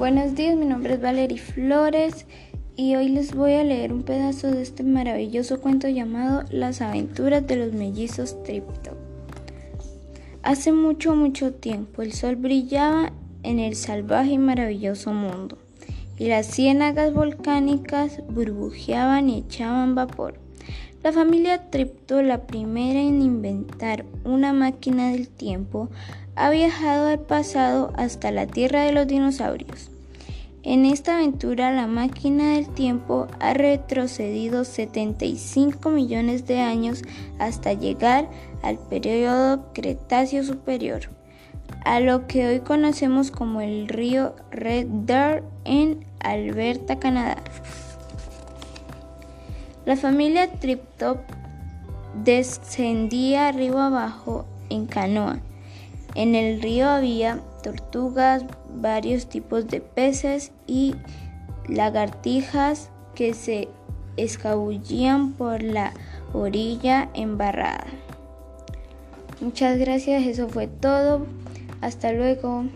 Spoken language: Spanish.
Buenos días, mi nombre es Valerie Flores y hoy les voy a leer un pedazo de este maravilloso cuento llamado Las aventuras de los mellizos Tripto. Hace mucho, mucho tiempo el sol brillaba en el salvaje y maravilloso mundo y las ciénagas volcánicas burbujeaban y echaban vapor. La familia Tripto, la primera en inventar una máquina del tiempo, ha viajado al pasado hasta la tierra de los dinosaurios. En esta aventura la máquina del tiempo ha retrocedido 75 millones de años hasta llegar al periodo Cretáceo Superior, a lo que hoy conocemos como el río Red Deer en Alberta, Canadá. La familia Triptop descendía río abajo en canoa. En el río había tortugas, varios tipos de peces y lagartijas que se escabullían por la orilla embarrada. Muchas gracias, eso fue todo. Hasta luego.